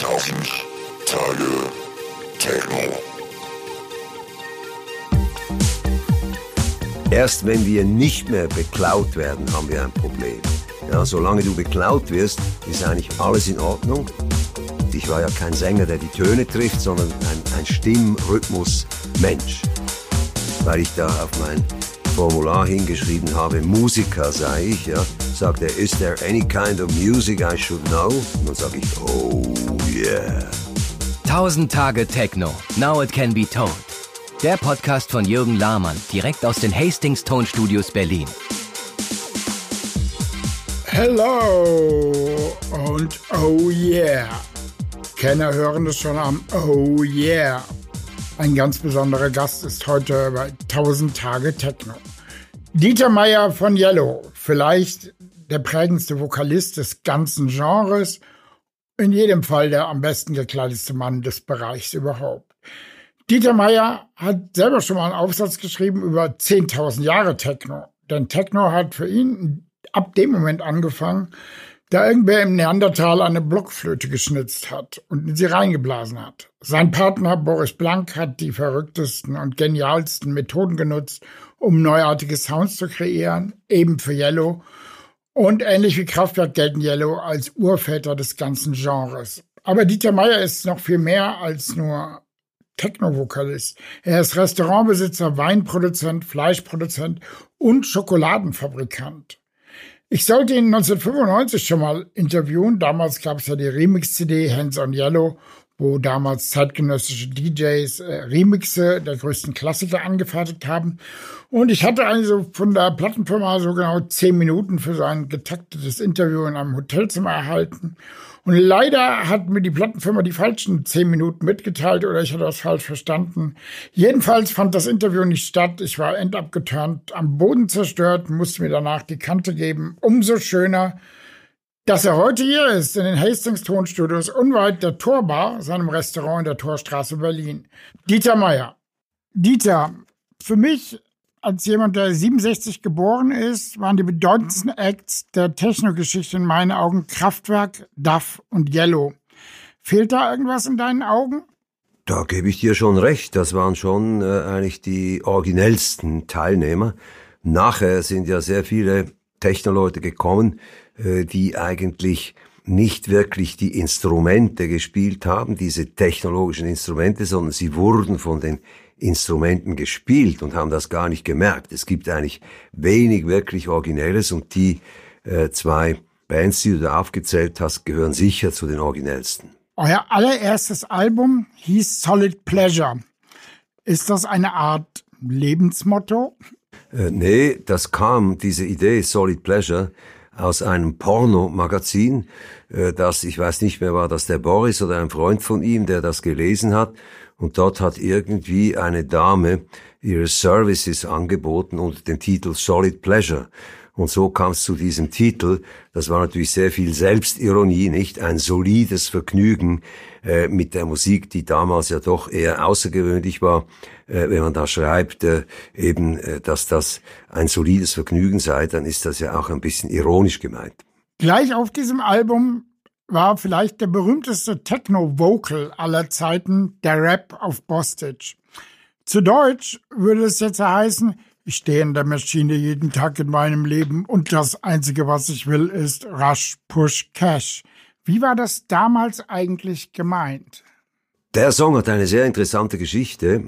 Tausend Tage Techno. Erst wenn wir nicht mehr beklaut werden, haben wir ein Problem. Ja, solange du beklaut wirst, ist eigentlich alles in Ordnung. Ich war ja kein Sänger, der die Töne trifft, sondern ein, ein Stimmrhythmus-Mensch. Weil ich da auf mein Formular hingeschrieben habe, Musiker sei ich, ja, sagt er, is there any kind of music I should know? Und dann sage ich, oh yeah. 1000 Tage Techno. Now it can be told. Der Podcast von Jürgen Lahmann, direkt aus den Hastings Tonstudios Berlin. Hello und oh yeah. Kenner hören es schon am Oh yeah. Ein ganz besonderer Gast ist heute bei 1000 Tage Techno. Dieter Meier von Yellow, vielleicht der prägendste Vokalist des ganzen Genres, in jedem Fall der am besten gekleidete Mann des Bereichs überhaupt. Dieter Meier hat selber schon mal einen Aufsatz geschrieben über 10.000 Jahre Techno. Denn Techno hat für ihn ab dem Moment angefangen, da irgendwer im Neandertal eine Blockflöte geschnitzt hat und in sie reingeblasen hat. Sein Partner Boris Blank hat die verrücktesten und genialsten Methoden genutzt, um neuartige Sounds zu kreieren, eben für Yellow. Und ähnlich wie Kraftwerk gelten Yellow als Urväter des ganzen Genres. Aber Dieter Meier ist noch viel mehr als nur Techno-Vokalist. Er ist Restaurantbesitzer, Weinproduzent, Fleischproduzent und Schokoladenfabrikant. Ich sollte ihn 1995 schon mal interviewen. Damals gab es ja die Remix-CD Hands on Yellow, wo damals zeitgenössische DJs äh, Remixe der größten Klassiker angefertigt haben. Und ich hatte also von der Plattenfirma so genau zehn Minuten für sein getaktetes Interview in einem Hotelzimmer erhalten. Und leider hat mir die Plattenfirma die falschen zehn Minuten mitgeteilt oder ich hatte das falsch verstanden. Jedenfalls fand das Interview nicht statt. Ich war endabgeturnt, am Boden zerstört, musste mir danach die Kante geben. Umso schöner, dass er heute hier ist, in den Hastings Tonstudios, unweit der Torbar, seinem Restaurant in der Torstraße Berlin. Dieter Meier. Dieter, für mich als jemand, der 67 geboren ist, waren die bedeutendsten Acts der Technogeschichte in meinen Augen Kraftwerk, Duff und Yellow. Fehlt da irgendwas in deinen Augen? Da gebe ich dir schon recht. Das waren schon äh, eigentlich die originellsten Teilnehmer. Nachher sind ja sehr viele Technoleute gekommen, die eigentlich nicht wirklich die Instrumente gespielt haben, diese technologischen Instrumente, sondern sie wurden von den Instrumenten gespielt und haben das gar nicht gemerkt. Es gibt eigentlich wenig wirklich Originelles und die äh, zwei Bands, die du da aufgezählt hast, gehören sicher zu den originellsten. Euer allererstes Album hieß Solid Pleasure. Ist das eine Art Lebensmotto? Äh, nee, das kam, diese Idee Solid Pleasure, aus einem Porno-Magazin, äh, das, ich weiß nicht mehr, war das der Boris oder ein Freund von ihm, der das gelesen hat und dort hat irgendwie eine Dame ihre Services angeboten unter dem Titel Solid Pleasure. Und so kam es zu diesem Titel. Das war natürlich sehr viel Selbstironie, nicht ein solides Vergnügen äh, mit der Musik, die damals ja doch eher außergewöhnlich war. Äh, wenn man da schreibt, äh, eben, äh, dass das ein solides Vergnügen sei, dann ist das ja auch ein bisschen ironisch gemeint. Gleich auf diesem Album war vielleicht der berühmteste Techno-Vocal aller Zeiten, der Rap auf Bostage. Zu Deutsch würde es jetzt heißen, ich stehe in der Maschine jeden Tag in meinem Leben und das Einzige, was ich will, ist Rush, Push, Cash. Wie war das damals eigentlich gemeint? Der Song hat eine sehr interessante Geschichte.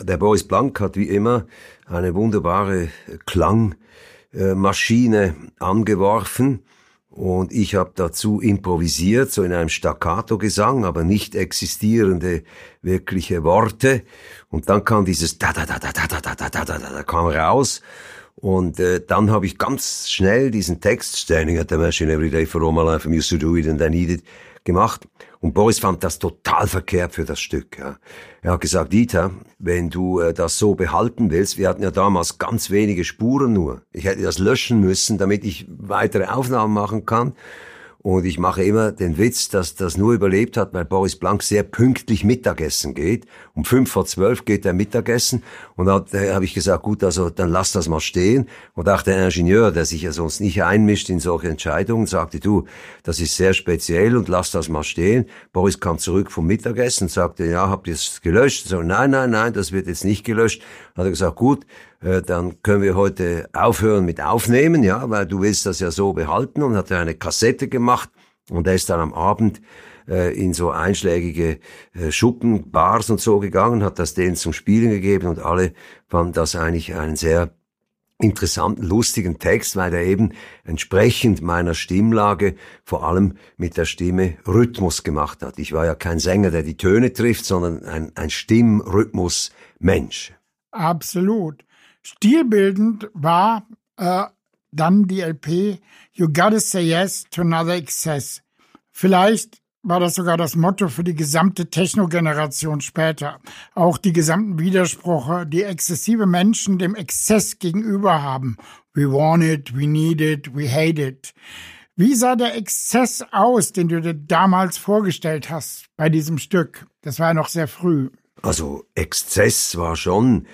Der Boris Blank hat wie immer eine wunderbare Klangmaschine angeworfen und ich habe dazu improvisiert, so in einem Staccato-Gesang, aber nicht existierende wirkliche Worte. Und dann kam dieses da da da da da da da da da da da kam raus. Und äh, dann habe ich ganz schnell diesen Text Standing at the machine every day for all my life, I'm used to do it and I need it gemacht. Und Boris fand das total verkehrt für das Stück. Ja. Er hat gesagt, Dieter, wenn du äh, das so behalten willst, wir hatten ja damals ganz wenige Spuren nur. Ich hätte das löschen müssen, damit ich weitere Aufnahmen machen kann. Und ich mache immer den Witz, dass das nur überlebt hat, weil Boris Blank sehr pünktlich Mittagessen geht. Um fünf vor zwölf geht er Mittagessen. Und da habe ich gesagt, gut, also dann lass das mal stehen. Und auch der Ingenieur, der sich ja sonst nicht einmischt in solche Entscheidungen, sagte, du, das ist sehr speziell und lass das mal stehen. Boris kam zurück vom Mittagessen sagte, ja, habt ihr es gelöscht? So, nein, nein, nein, das wird jetzt nicht gelöscht. Hat er gesagt, gut, äh, dann können wir heute aufhören mit Aufnehmen, ja, weil du willst das ja so behalten und hat er eine Kassette gemacht und er ist dann am Abend äh, in so einschlägige äh, Schuppen, Bars und so gegangen, hat das denen zum Spielen gegeben und alle fanden das eigentlich einen sehr interessanten, lustigen Text, weil er eben entsprechend meiner Stimmlage vor allem mit der Stimme Rhythmus gemacht hat. Ich war ja kein Sänger, der die Töne trifft, sondern ein, ein Stimmrhythmus-Mensch. Absolut. Stilbildend war äh, dann die LP You Gotta Say Yes to Another Excess. Vielleicht war das sogar das Motto für die gesamte Techno-Generation später. Auch die gesamten Widersprüche, die exzessive Menschen dem Exzess gegenüber haben. We want it, we need it, we hate it. Wie sah der Exzess aus, den du dir damals vorgestellt hast bei diesem Stück? Das war ja noch sehr früh. Also Exzess war schon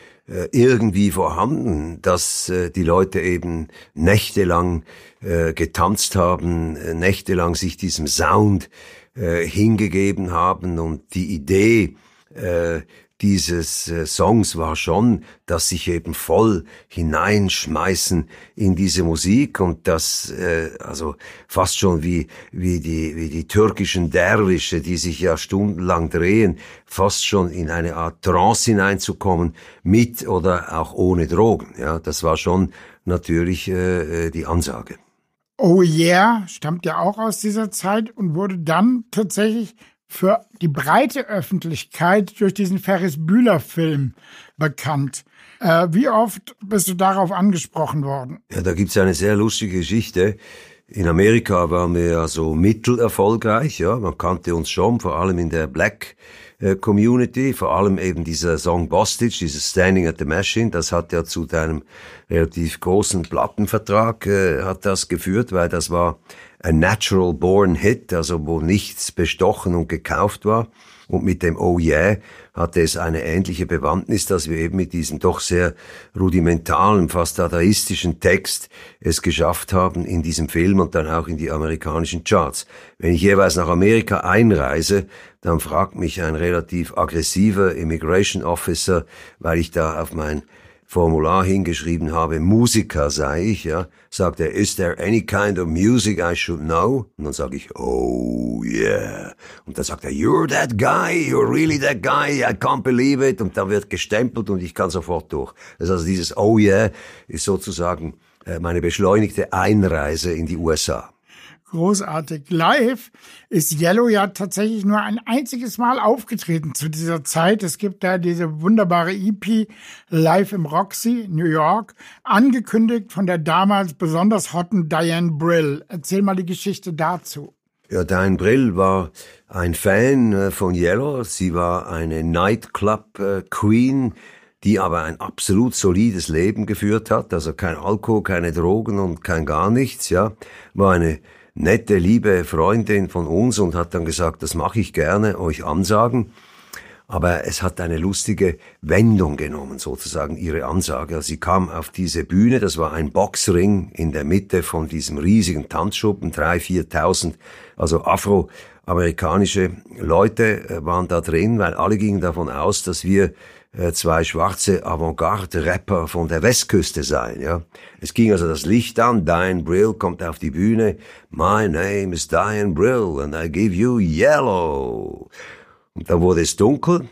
irgendwie vorhanden, dass äh, die Leute eben nächtelang äh, getanzt haben, nächtelang sich diesem Sound hingegeben haben und die Idee, dieses äh, Songs war schon, dass sich eben voll hineinschmeißen in diese Musik und das äh, also fast schon wie wie die wie die türkischen Derwische, die sich ja stundenlang drehen, fast schon in eine Art Trance hineinzukommen mit oder auch ohne Drogen. Ja, das war schon natürlich äh, äh die Ansage. Oh yeah stammt ja auch aus dieser Zeit und wurde dann tatsächlich für die breite Öffentlichkeit durch diesen Ferris Bühler-Film bekannt. Äh, wie oft bist du darauf angesprochen worden? Ja, da gibt's eine sehr lustige Geschichte. In Amerika waren wir ja so mittelerfolgreich, ja. Man kannte uns schon, vor allem in der Black äh, Community, vor allem eben dieser Song Bostage, dieses Standing at the Machine, das hat ja zu deinem relativ großen Plattenvertrag, äh, hat das geführt, weil das war ein natural born Hit, also wo nichts bestochen und gekauft war. Und mit dem Oh Yeah hatte es eine ähnliche Bewandtnis, dass wir eben mit diesem doch sehr rudimentalen, fast dadaistischen Text es geschafft haben in diesem Film und dann auch in die amerikanischen Charts. Wenn ich jeweils nach Amerika einreise, dann fragt mich ein relativ aggressiver Immigration Officer, weil ich da auf mein Formular hingeschrieben habe, Musiker sei ich, ja, sagt er, is there any kind of music I should know? Und dann sage ich, oh yeah. Und dann sagt er, you're that guy, you're really that guy, I can't believe it. Und dann wird gestempelt und ich kann sofort durch. Also dieses oh yeah ist sozusagen äh, meine beschleunigte Einreise in die USA großartig. Live ist Yellow ja tatsächlich nur ein einziges Mal aufgetreten zu dieser Zeit. Es gibt da diese wunderbare EP Live im Roxy, New York, angekündigt von der damals besonders hotten Diane Brill. Erzähl mal die Geschichte dazu. Ja, Diane Brill war ein Fan äh, von Yellow. Sie war eine Nightclub äh, Queen, die aber ein absolut solides Leben geführt hat, also kein Alkohol, keine Drogen und kein gar nichts, ja. War eine nette, liebe Freundin von uns und hat dann gesagt, das mache ich gerne, euch ansagen. Aber es hat eine lustige Wendung genommen, sozusagen ihre Ansage. Sie kam auf diese Bühne, das war ein Boxring in der Mitte von diesem riesigen Tanzschuppen, drei, viertausend, also afroamerikanische Leute äh, waren da drin, weil alle gingen davon aus, dass wir zwei schwarze Avantgarde-Rapper von der Westküste sein. Ja, es ging also das Licht an. Diane Brill kommt auf die Bühne. My name is Diane Brill and I give you yellow. Und dann wurde es dunkel.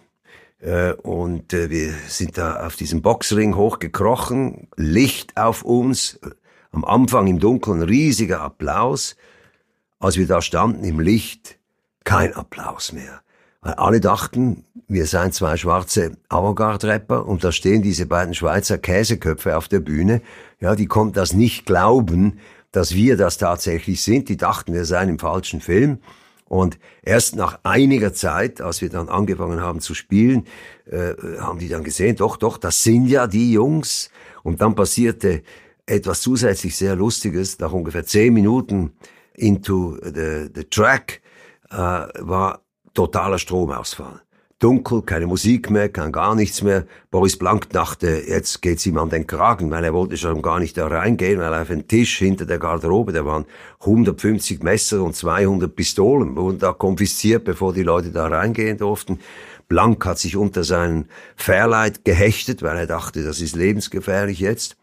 Äh, und äh, wir sind da auf diesem Boxring hochgekrochen, Licht auf uns, am Anfang im Dunkeln riesiger Applaus. Als wir da standen im Licht, kein Applaus mehr. Alle dachten, wir seien zwei schwarze Avantgarde-Rapper und da stehen diese beiden Schweizer Käseköpfe auf der Bühne. Ja, die konnten das nicht glauben, dass wir das tatsächlich sind. Die dachten, wir seien im falschen Film. Und erst nach einiger Zeit, als wir dann angefangen haben zu spielen, äh, haben die dann gesehen, doch, doch, das sind ja die Jungs. Und dann passierte etwas zusätzlich sehr Lustiges. Nach ungefähr zehn Minuten into the, the track, äh, war totaler Stromausfall. Dunkel, keine Musik mehr, kein gar nichts mehr. Boris Blank dachte, jetzt geht's ihm an den Kragen, weil er wollte schon gar nicht da reingehen, weil auf dem Tisch hinter der Garderobe, da waren 150 Messer und 200 Pistolen, wurden da konfisziert, bevor die Leute da reingehen durften. Blank hat sich unter seinen Fairlight gehechtet, weil er dachte, das ist lebensgefährlich jetzt.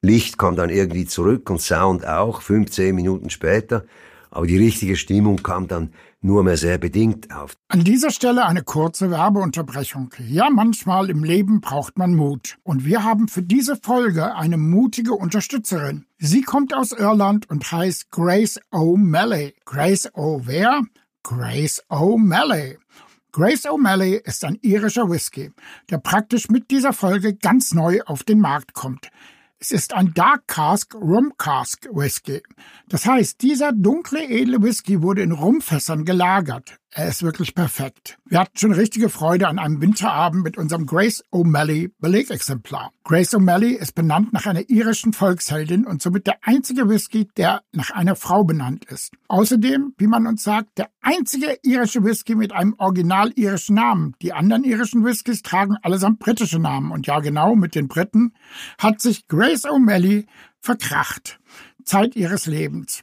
Licht kam dann irgendwie zurück und Sound auch, 15 Minuten später. Aber die richtige Stimmung kam dann nur mehr sehr bedingt auf. An dieser Stelle eine kurze Werbeunterbrechung. Ja, manchmal im Leben braucht man Mut. Und wir haben für diese Folge eine mutige Unterstützerin. Sie kommt aus Irland und heißt Grace O'Malley. Grace O. Grace O'Malley. Grace O'Malley ist ein irischer Whisky, der praktisch mit dieser Folge ganz neu auf den Markt kommt. Es ist ein Dark Cask Rum Cask Whisky. Das heißt, dieser dunkle, edle Whisky wurde in Rumfässern gelagert. Er ist wirklich perfekt. Wir hatten schon richtige Freude an einem Winterabend mit unserem Grace O'Malley Belegexemplar. Grace O'Malley ist benannt nach einer irischen Volksheldin und somit der einzige Whisky, der nach einer Frau benannt ist. Außerdem, wie man uns sagt, der einzige irische Whisky mit einem original irischen Namen. Die anderen irischen Whiskys tragen allesamt britische Namen. Und ja, genau, mit den Briten hat sich Grace O'Malley verkracht. Zeit ihres Lebens.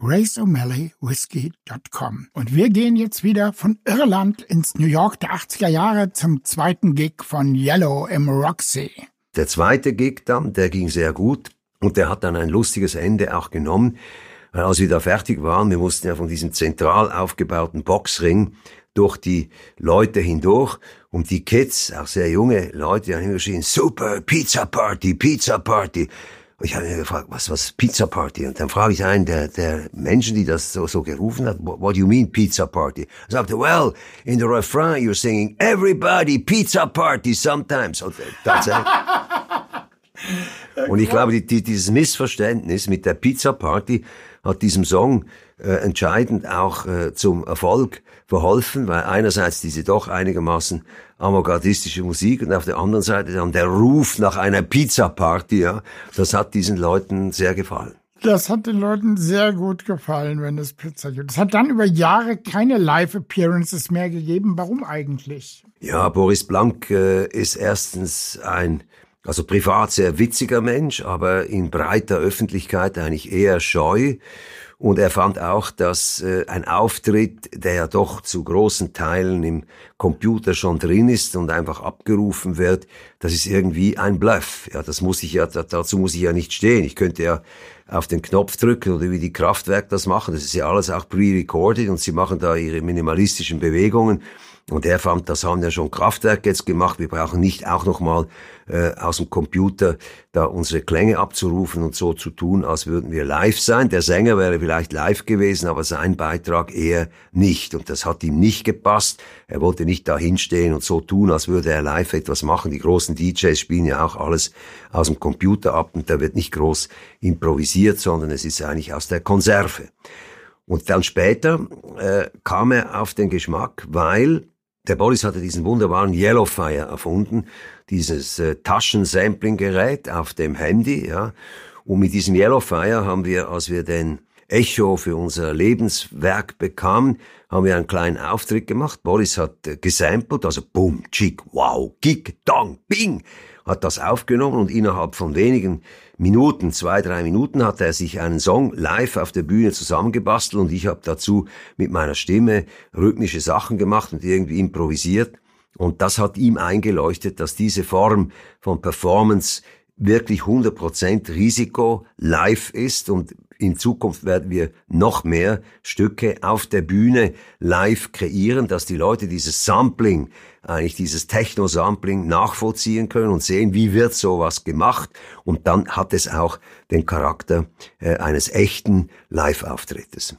graceo'malley.whisky.com. Und wir gehen jetzt wieder von Irland ins New York der 80er Jahre zum zweiten Gig von Yellow im Roxy. Der zweite Gig dann, der ging sehr gut und der hat dann ein lustiges Ende auch genommen. Weil als wir da fertig waren, wir mussten ja von diesem zentral aufgebauten Boxring durch die Leute hindurch und die Kids, auch sehr junge Leute, die haben immer geschrien, super, Pizza Party, Pizza Party. Ich habe mir gefragt, was, was Pizza Party? Und dann frage ich einen der, der Menschen, die das so, so gerufen hat, what, do you mean Pizza Party? Er sagte, well, in the refrain you're singing, everybody Pizza Party sometimes. Und, tatsächlich. Und ich glaube, die, die, dieses Missverständnis mit der Pizza Party hat diesem Song äh, entscheidend auch äh, zum Erfolg verholfen, weil einerseits diese doch einigermaßen avantgardistische Musik und auf der anderen Seite dann der Ruf nach einer Pizza-Party, ja, das hat diesen Leuten sehr gefallen. Das hat den Leuten sehr gut gefallen, wenn es Pizza gibt. Es hat dann über Jahre keine Live-Appearances mehr gegeben. Warum eigentlich? Ja, Boris Blank äh, ist erstens ein also privat sehr witziger Mensch, aber in breiter Öffentlichkeit eigentlich eher scheu. Und er fand auch, dass äh, ein Auftritt, der ja doch zu großen Teilen im Computer schon drin ist und einfach abgerufen wird, das ist irgendwie ein Bluff. Ja, das muss ich ja, dazu muss ich ja nicht stehen. Ich könnte ja auf den Knopf drücken oder wie die Kraftwerk das machen. Das ist ja alles auch pre-recorded und sie machen da ihre minimalistischen Bewegungen. Und er fand, das haben ja schon Kraftwerk jetzt gemacht. Wir brauchen nicht auch nochmal äh, aus dem Computer da unsere Klänge abzurufen und so zu tun, als würden wir live sein. Der Sänger wäre vielleicht live gewesen, aber sein Beitrag eher nicht. Und das hat ihm nicht gepasst. Er wollte nicht da hinstehen und so tun, als würde er live etwas machen. Die großen DJs spielen ja auch alles aus dem Computer ab und da wird nicht groß improvisiert, sondern es ist eigentlich aus der Konserve. Und dann später äh, kam er auf den Geschmack, weil der Boris hatte diesen wunderbaren Yellowfire erfunden, dieses äh, Taschensampling-Gerät auf dem Handy, ja. Und mit diesem Yellowfire haben wir, als wir den Echo für unser Lebenswerk bekamen, haben wir einen kleinen Auftritt gemacht. Boris hat äh, gesampelt, also boom, chick, wow, gig, dong, bing, hat das aufgenommen und innerhalb von wenigen Minuten, zwei, drei Minuten hat er sich einen Song live auf der Bühne zusammengebastelt und ich habe dazu mit meiner Stimme rhythmische Sachen gemacht und irgendwie improvisiert. Und das hat ihm eingeleuchtet, dass diese Form von Performance wirklich 100% Risiko live ist und in Zukunft werden wir noch mehr Stücke auf der Bühne live kreieren, dass die Leute dieses Sampling, eigentlich dieses Techno-Sampling nachvollziehen können und sehen, wie wird sowas gemacht. Und dann hat es auch den Charakter äh, eines echten Live-Auftrittes.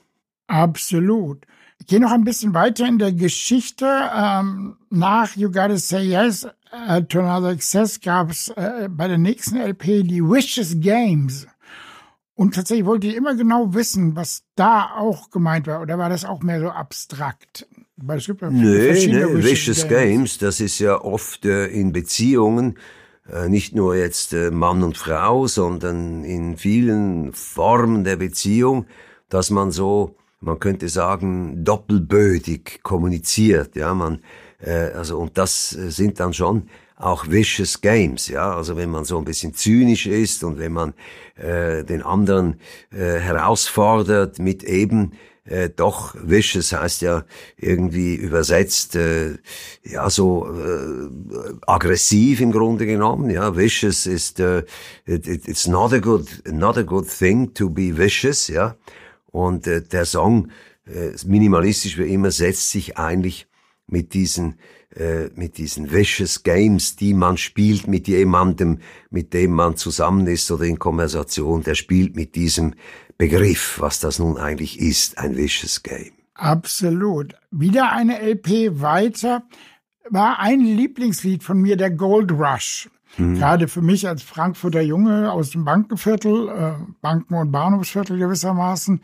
Absolut. Ich gehe noch ein bisschen weiter in der Geschichte. Ähm, nach You Gotta Say Yes uh, to Another Excess gab es äh, bei der nächsten LP die Wishes Games. Und tatsächlich wollte ich immer genau wissen, was da auch gemeint war. Oder war das auch mehr so abstrakt? Weil es gibt ja nee, nee, Vicious Games. Das ist ja oft äh, in Beziehungen, äh, nicht nur jetzt äh, Mann und Frau, sondern in vielen Formen der Beziehung, dass man so, man könnte sagen, doppelbödig kommuniziert. Ja, man, äh, also, und das äh, sind dann schon auch vicious games, ja, also wenn man so ein bisschen zynisch ist und wenn man äh, den anderen äh, herausfordert mit eben äh, doch vicious heißt ja irgendwie übersetzt äh, ja so äh, aggressiv im Grunde genommen ja. Vicious ist äh, it, it's not a good not a good thing to be vicious ja. Und äh, der Song äh, minimalistisch wie immer setzt sich eigentlich mit diesen äh, mit diesen vicious Games, die man spielt mit jemandem, mit dem man zusammen ist oder in Konversation, der spielt mit diesem Begriff, was das nun eigentlich ist, ein vicious Game. Absolut. Wieder eine LP weiter war ein Lieblingslied von mir, der Gold Rush. Hm. Gerade für mich als Frankfurter Junge aus dem Bankenviertel, äh, Banken- und Bahnhofsviertel gewissermaßen,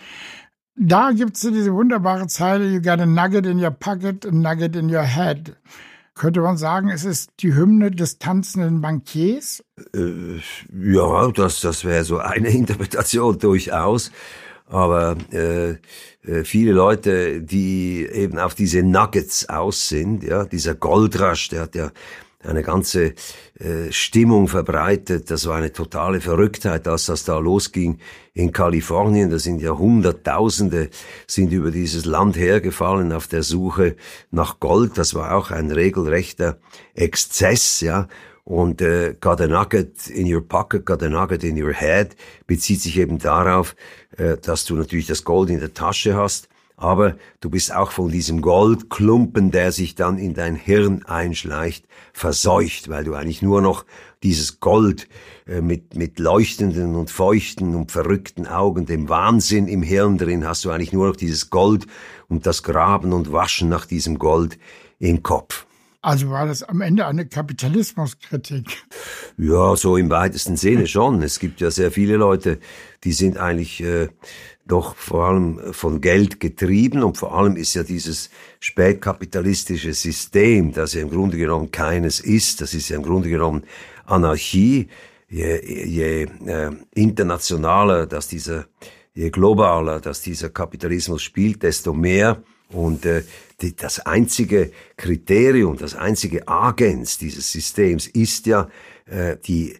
da gibt's so diese wunderbare Zeile, you got a nugget in your pocket, a nugget in your head. Könnte man sagen, es ist die Hymne des tanzenden Bankiers? Äh, ja, das, das wäre so eine Interpretation durchaus. Aber äh, äh, viele Leute, die eben auf diese Nuggets aus sind, ja, dieser Goldrasch, der hat ja eine ganze äh, Stimmung verbreitet. Das war eine totale Verrücktheit, als das da losging in Kalifornien. Da sind ja Hunderttausende sind über dieses Land hergefallen auf der Suche nach Gold. Das war auch ein regelrechter Exzess, ja. Und äh, got a nugget in your pocket, got a nugget in your head bezieht sich eben darauf, äh, dass du natürlich das Gold in der Tasche hast aber du bist auch von diesem Goldklumpen, der sich dann in dein Hirn einschleicht, verseucht, weil du eigentlich nur noch dieses Gold äh, mit, mit leuchtenden und feuchten und verrückten Augen, dem Wahnsinn im Hirn drin, hast du eigentlich nur noch dieses Gold und das Graben und Waschen nach diesem Gold im Kopf. Also war das am Ende eine Kapitalismuskritik? Ja, so im weitesten Sinne schon. Es gibt ja sehr viele Leute, die sind eigentlich äh, doch vor allem von Geld getrieben und vor allem ist ja dieses spätkapitalistische System, das ja im Grunde genommen keines ist, das ist ja im Grunde genommen Anarchie, je, je äh, internationaler, dass dieser, je globaler, dass dieser Kapitalismus spielt, desto mehr. Und äh, die, das einzige Kriterium, das einzige Agens dieses Systems ist ja äh, die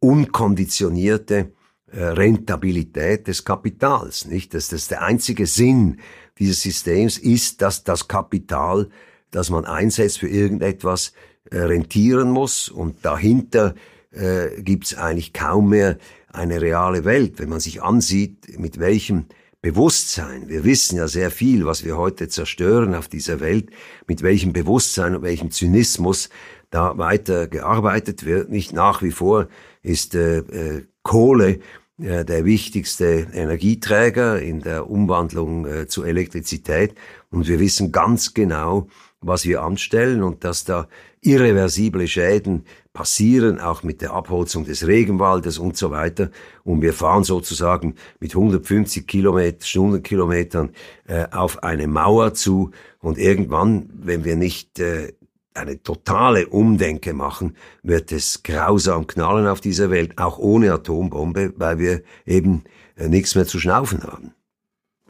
unkonditionierte äh, Rentabilität des Kapitals, nicht? Das, das der einzige Sinn dieses Systems ist, dass das Kapital, das man einsetzt für irgendetwas, äh, rentieren muss und dahinter äh, gibt es eigentlich kaum mehr eine reale Welt. Wenn man sich ansieht, mit welchem Bewusstsein, wir wissen ja sehr viel, was wir heute zerstören auf dieser Welt, mit welchem Bewusstsein und welchem Zynismus da weiter gearbeitet wird. Nicht nach wie vor ist äh, äh, Kohle der wichtigste Energieträger in der Umwandlung äh, zu Elektrizität. Und wir wissen ganz genau, was wir anstellen und dass da irreversible Schäden passieren, auch mit der Abholzung des Regenwaldes und so weiter. Und wir fahren sozusagen mit 150 Kilometer, Stundenkilometern äh, auf eine Mauer zu. Und irgendwann, wenn wir nicht äh, eine totale Umdenke machen, wird es grausam knallen auf dieser Welt, auch ohne Atombombe, weil wir eben äh, nichts mehr zu schnaufen haben.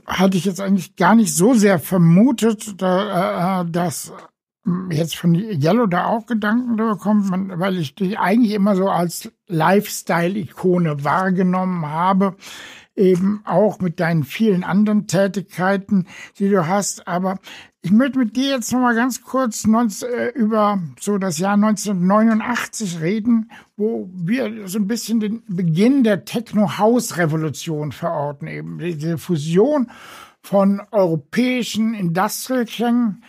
Hatte ich jetzt eigentlich gar nicht so sehr vermutet, äh, dass jetzt von Yellow da auch Gedanken darüber kommen, weil ich dich eigentlich immer so als Lifestyle-Ikone wahrgenommen habe eben auch mit deinen vielen anderen Tätigkeiten, die du hast. Aber ich möchte mit dir jetzt noch mal ganz kurz äh, über so das Jahr 1989 reden, wo wir so ein bisschen den Beginn der Techno-House-Revolution verorten, eben diese Fusion von europäischen Industrial-Klängen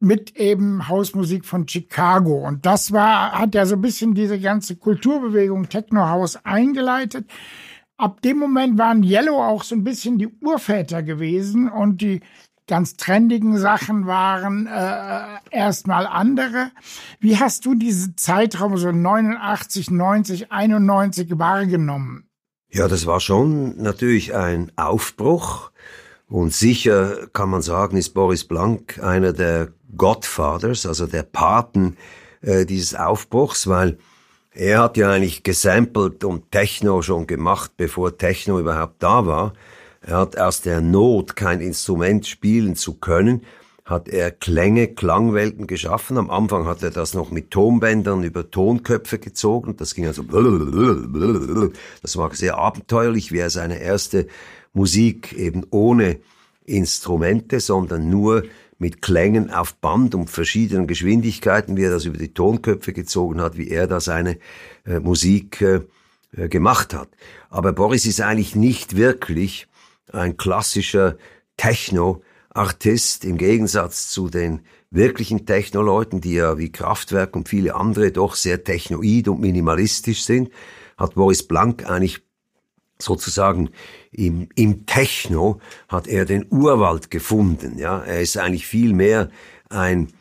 mit eben Hausmusik von Chicago. Und das war, hat ja so ein bisschen diese ganze Kulturbewegung Techno House eingeleitet. ab dem Moment waren Yellow auch so ein bisschen die Urväter gewesen und die ganz trendigen Sachen waren äh, erstmal andere. Wie hast du diese Zeitraum so 89, 90, 91 wahrgenommen? Ja, das war schon natürlich ein Aufbruch. Und sicher kann man sagen, ist Boris Blank einer der Godfathers, also der Paten äh, dieses Aufbruchs, weil er hat ja eigentlich gesampelt und Techno schon gemacht, bevor Techno überhaupt da war. Er hat aus der Not, kein Instrument spielen zu können, hat er Klänge, Klangwelten geschaffen. Am Anfang hat er das noch mit Tonbändern über Tonköpfe gezogen. Das ging also, das war sehr abenteuerlich, wie er seine erste Musik eben ohne Instrumente, sondern nur mit Klängen auf Band und verschiedenen Geschwindigkeiten, wie er das über die Tonköpfe gezogen hat, wie er da seine äh, Musik äh, äh gemacht hat. Aber Boris ist eigentlich nicht wirklich ein klassischer Techno-Artist im Gegensatz zu den wirklichen Techno-Leuten, die ja wie Kraftwerk und viele andere doch sehr technoid und minimalistisch sind, hat Boris Blank eigentlich sozusagen im, im Techno hat er den Urwald gefunden. Ja, er ist eigentlich viel mehr ein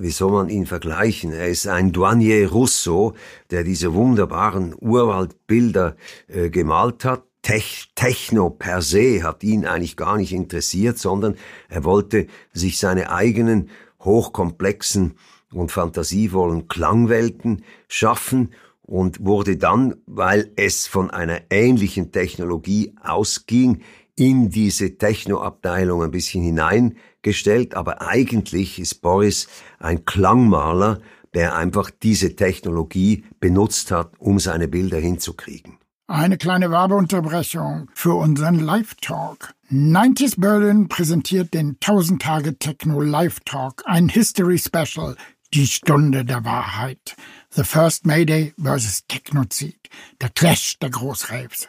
wie soll man ihn vergleichen? Er ist ein Douanier Russo, der diese wunderbaren Urwaldbilder äh, gemalt hat. Tech, Techno per se hat ihn eigentlich gar nicht interessiert, sondern er wollte sich seine eigenen hochkomplexen und fantasievollen Klangwelten schaffen und wurde dann, weil es von einer ähnlichen Technologie ausging, in diese Technoabteilung ein bisschen hineingestellt, aber eigentlich ist Boris ein Klangmaler, der einfach diese Technologie benutzt hat, um seine Bilder hinzukriegen. Eine kleine Werbeunterbrechung für unseren Live-Talk. 90s Berlin präsentiert den 1000 Tage Techno Live-Talk, ein History Special, die Stunde der Wahrheit. The First Mayday vs. Technozid, der Clash der Großraves.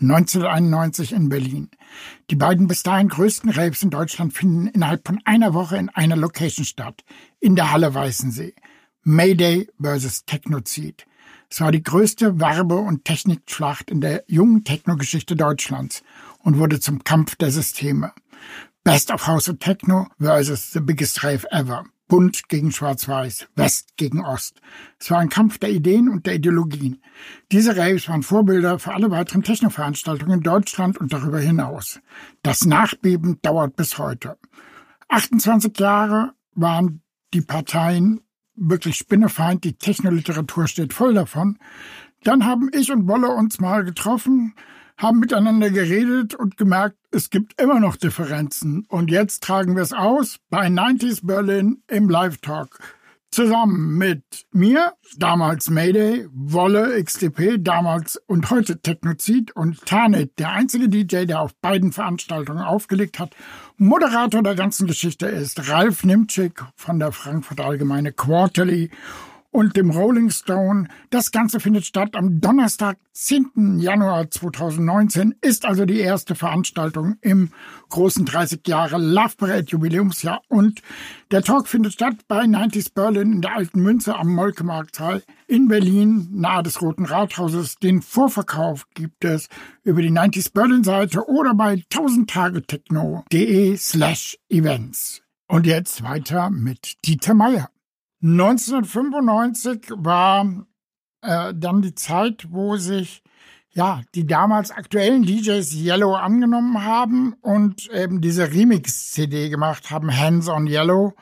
1991 in Berlin. Die beiden bis dahin größten Raves in Deutschland finden innerhalb von einer Woche in einer Location statt, in der Halle Weißensee. Mayday vs. Technozid. Es war die größte Werbe- und Technikschlacht in der jungen Techno-Geschichte Deutschlands und wurde zum Kampf der Systeme. Best of House of Techno versus the biggest rave ever. Bunt gegen Schwarz-Weiß, West gegen Ost. Es war ein Kampf der Ideen und der Ideologien. Diese Raves waren Vorbilder für alle weiteren Techno-Veranstaltungen in Deutschland und darüber hinaus. Das Nachbeben dauert bis heute. 28 Jahre waren die Parteien wirklich Spinnefeind, die Technoliteratur steht voll davon. Dann haben ich und Wolle uns mal getroffen, haben miteinander geredet und gemerkt, es gibt immer noch Differenzen. Und jetzt tragen wir es aus bei 90s Berlin im Live-Talk. Zusammen mit mir, damals Mayday, Wolle XDP, damals und heute Technozid und Tanit, der einzige DJ, der auf beiden Veranstaltungen aufgelegt hat. Moderator der ganzen Geschichte ist Ralf Nimczyk von der Frankfurt Allgemeine Quarterly und dem Rolling Stone. Das Ganze findet statt am Donnerstag, 10. Januar 2019, ist also die erste Veranstaltung im großen 30 Jahre Love Parade Jubiläumsjahr und der Talk findet statt bei 90s Berlin in der Alten Münze am Molkemarktsaal in Berlin, nahe des Roten Rathauses. Den Vorverkauf gibt es über die 90s Berlin Seite oder bei 1000tagetechno.de slash events. Und jetzt weiter mit Dieter Meier. 1995 war äh, dann die Zeit, wo sich ja die damals aktuellen DJs Yellow angenommen haben und eben diese Remix-CD gemacht haben, Hands on Yellow.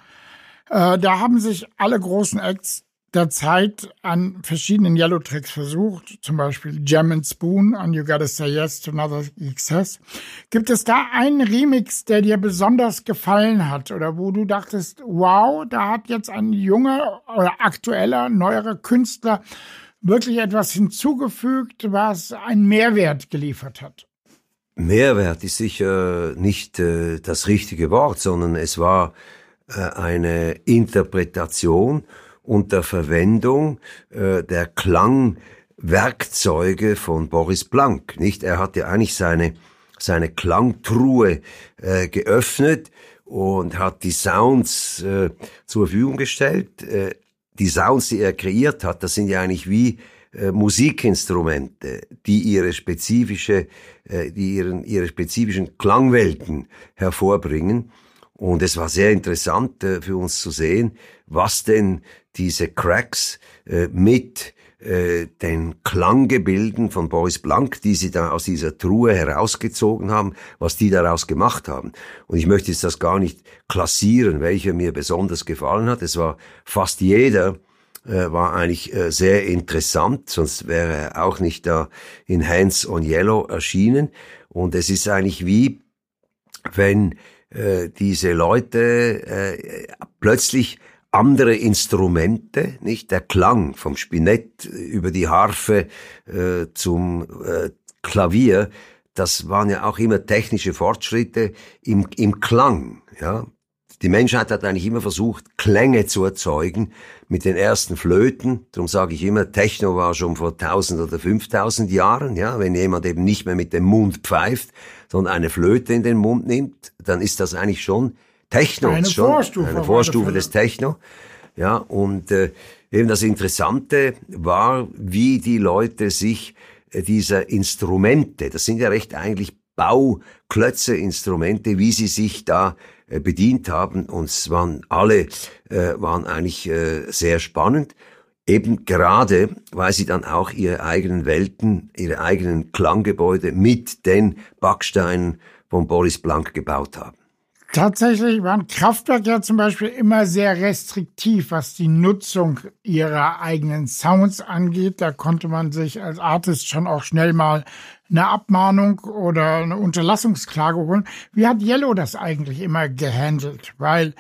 Äh, da haben sich alle großen Acts der Zeit an verschiedenen Yellow-Tracks versucht, zum Beispiel Jam and Spoon an You Gotta Say Yes to Another Excess. Gibt es da einen Remix, der dir besonders gefallen hat oder wo du dachtest, wow, da hat jetzt ein junger oder aktueller, neuerer Künstler wirklich etwas hinzugefügt, was einen Mehrwert geliefert hat? Mehrwert ist sicher nicht äh, das richtige Wort, sondern es war äh, eine Interpretation unter Verwendung äh, der Klangwerkzeuge von Boris Blank. Nicht? Er hatte eigentlich seine seine Klangtruhe äh, geöffnet und hat die Sounds äh, zur Verfügung gestellt. Äh, die Sounds, die er kreiert hat, das sind ja eigentlich wie äh, Musikinstrumente, die ihre spezifische, äh, die ihren, ihre spezifischen Klangwelten hervorbringen. Und es war sehr interessant äh, für uns zu sehen, was denn diese Cracks äh, mit äh, den Klanggebilden von Boris Blank, die sie da aus dieser Truhe herausgezogen haben, was die daraus gemacht haben. Und ich möchte jetzt das gar nicht klassieren, welcher mir besonders gefallen hat. Es war fast jeder, äh, war eigentlich äh, sehr interessant, sonst wäre er auch nicht da in Hands on Yellow erschienen. Und es ist eigentlich wie, wenn äh, diese Leute äh, plötzlich andere Instrumente, nicht der Klang vom Spinett über die Harfe äh, zum äh, Klavier, das waren ja auch immer technische Fortschritte im, im Klang, ja. Die Menschheit hat eigentlich immer versucht, Klänge zu erzeugen mit den ersten Flöten. Darum sage ich immer, Techno war schon vor 1000 oder 5000 Jahren. Ja, wenn jemand eben nicht mehr mit dem Mund pfeift, sondern eine Flöte in den Mund nimmt, dann ist das eigentlich schon Techno. Eine schon, Vorstufe. Eine Vorstufe des Techno. Ja, und äh, eben das Interessante war, wie die Leute sich äh, dieser Instrumente, das sind ja recht eigentlich Bauklötze, Instrumente, wie sie sich da äh, bedient haben. Und es waren alle, äh, waren eigentlich äh, sehr spannend. Eben gerade, weil sie dann auch ihre eigenen Welten, ihre eigenen Klanggebäude mit den Backsteinen von Boris Blank gebaut haben. Tatsächlich waren Kraftwerke ja zum Beispiel immer sehr restriktiv, was die Nutzung ihrer eigenen Sounds angeht. Da konnte man sich als Artist schon auch schnell mal eine Abmahnung oder eine Unterlassungsklage holen. Wie hat Yellow das eigentlich immer gehandelt? Weil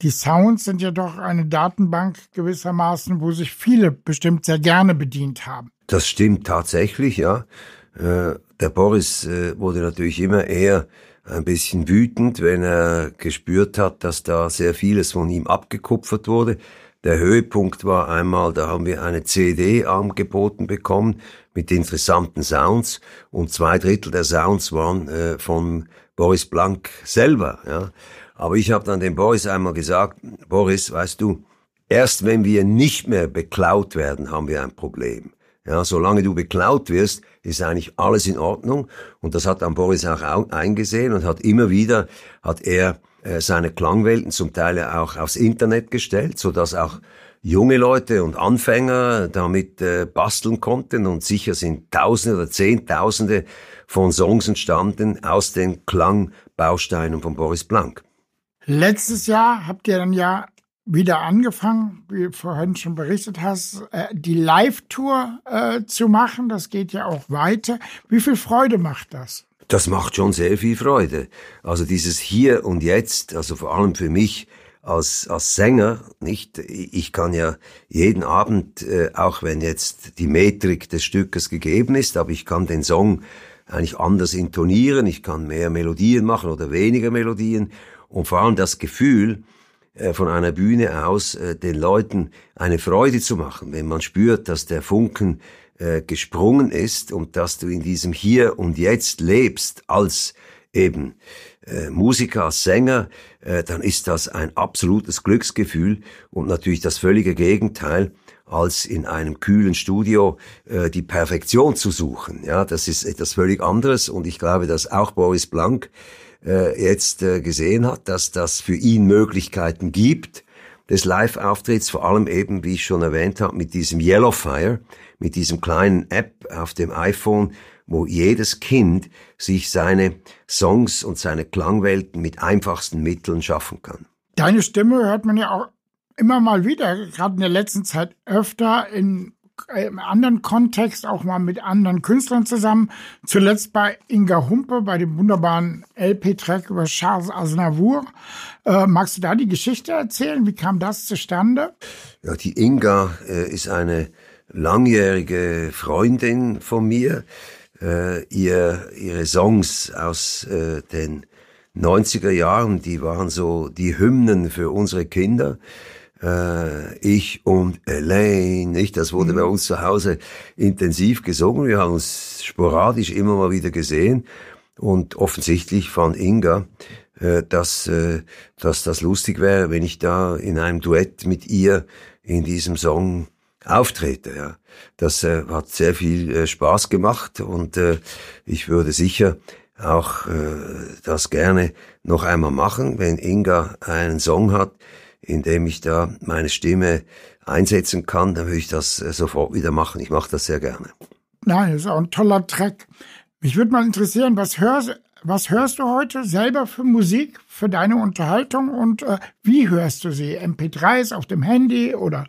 die Sounds sind ja doch eine Datenbank gewissermaßen, wo sich viele bestimmt sehr gerne bedient haben. Das stimmt tatsächlich, ja. Äh, der Boris äh, wurde natürlich immer eher ein bisschen wütend, wenn er gespürt hat, dass da sehr vieles von ihm abgekupfert wurde. Der Höhepunkt war einmal, da haben wir eine CD angeboten bekommen mit interessanten Sounds und zwei Drittel der Sounds waren äh, von Boris Blank selber. Ja. Aber ich habe dann dem Boris einmal gesagt, Boris, weißt du, erst wenn wir nicht mehr beklaut werden, haben wir ein Problem. Ja, solange du beklaut wirst, ist eigentlich alles in Ordnung. Und das hat dann Boris auch eingesehen und hat immer wieder, hat er äh, seine Klangwelten zum Teil auch aufs Internet gestellt, so dass auch junge Leute und Anfänger damit äh, basteln konnten und sicher sind Tausende oder Zehntausende von Songs entstanden aus den Klangbausteinen von Boris Blank. Letztes Jahr habt ihr dann ja wieder angefangen, wie vorhin schon berichtet hast, äh, die Live-Tour äh, zu machen. Das geht ja auch weiter. Wie viel Freude macht das? Das macht schon sehr viel Freude. Also dieses Hier und Jetzt, also vor allem für mich als, als Sänger, nicht? Ich kann ja jeden Abend, äh, auch wenn jetzt die Metrik des Stückes gegeben ist, aber ich kann den Song eigentlich anders intonieren, ich kann mehr Melodien machen oder weniger Melodien und vor allem das Gefühl, von einer Bühne aus äh, den Leuten eine Freude zu machen, wenn man spürt, dass der Funken äh, gesprungen ist und dass du in diesem Hier und Jetzt lebst als eben äh, Musiker, als Sänger, äh, dann ist das ein absolutes Glücksgefühl und natürlich das völlige Gegenteil als in einem kühlen Studio äh, die Perfektion zu suchen. Ja, das ist etwas völlig anderes und ich glaube, dass auch Boris Blank äh, jetzt äh, gesehen hat, dass das für ihn Möglichkeiten gibt des Live-Auftritts, vor allem eben, wie ich schon erwähnt habe, mit diesem Yellowfire, mit diesem kleinen App auf dem iPhone, wo jedes Kind sich seine Songs und seine Klangwelten mit einfachsten Mitteln schaffen kann. Deine Stimme hört man ja auch immer mal wieder, gerade in der letzten Zeit öfter in im anderen Kontext auch mal mit anderen Künstlern zusammen. Zuletzt bei Inga Humpe bei dem wunderbaren LP-Track über Charles Aznavour. Äh, magst du da die Geschichte erzählen? Wie kam das zustande? Ja, die Inga äh, ist eine langjährige Freundin von mir. Äh, ihr, ihre Songs aus äh, den 90er Jahren, die waren so die Hymnen für unsere Kinder äh, ich und Elaine, nicht? Das wurde mhm. bei uns zu Hause intensiv gesungen. Wir haben uns sporadisch immer mal wieder gesehen. Und offensichtlich fand Inga, äh, dass, äh, dass das lustig wäre, wenn ich da in einem Duett mit ihr in diesem Song auftrete. Ja. Das äh, hat sehr viel äh, Spaß gemacht und äh, ich würde sicher auch äh, das gerne noch einmal machen, wenn Inga einen Song hat, in dem ich da meine Stimme einsetzen kann, dann würde ich das äh, sofort wieder machen. Ich mache das sehr gerne. Nein, das ist auch ein toller Track. Mich würde mal interessieren, was hörst, was hörst du heute selber für Musik, für deine Unterhaltung und äh, wie hörst du sie? MP3s auf dem Handy oder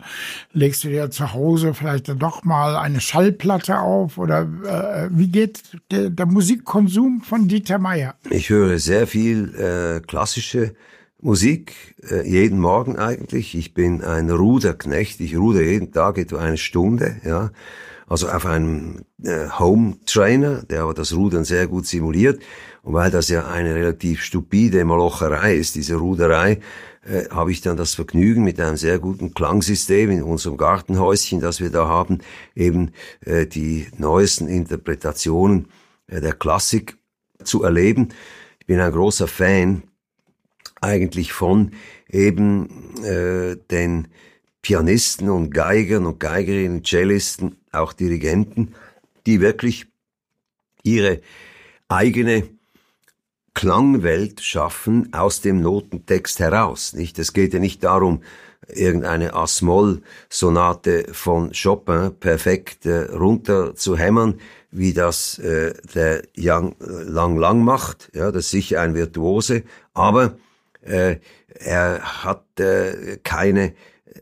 legst du dir zu Hause vielleicht doch mal eine Schallplatte auf oder äh, wie geht der, der, Musikkonsum von Dieter Meier? Ich höre sehr viel äh, klassische Musik, äh, jeden Morgen eigentlich. Ich bin ein Ruderknecht, ich ruder jeden Tag etwa eine Stunde, ja also auf einem äh, Home Trainer, der aber das Rudern sehr gut simuliert. Und weil das ja eine relativ stupide Molocherei ist, diese Ruderei, äh, habe ich dann das Vergnügen mit einem sehr guten Klangsystem in unserem Gartenhäuschen, das wir da haben, eben äh, die neuesten Interpretationen äh, der Klassik zu erleben. Ich bin ein großer Fan eigentlich von eben äh, den Pianisten und Geigern und Geigerinnen, Cellisten, auch Dirigenten, die wirklich ihre eigene Klangwelt schaffen aus dem Notentext heraus. Nicht? Es geht ja nicht darum, irgendeine As-Moll-Sonate von Chopin perfekt äh, runter zu hämmern, wie das äh, der Yang Lang Lang macht. Ja, das ist sicher ein Virtuose, aber äh, er hat äh, keine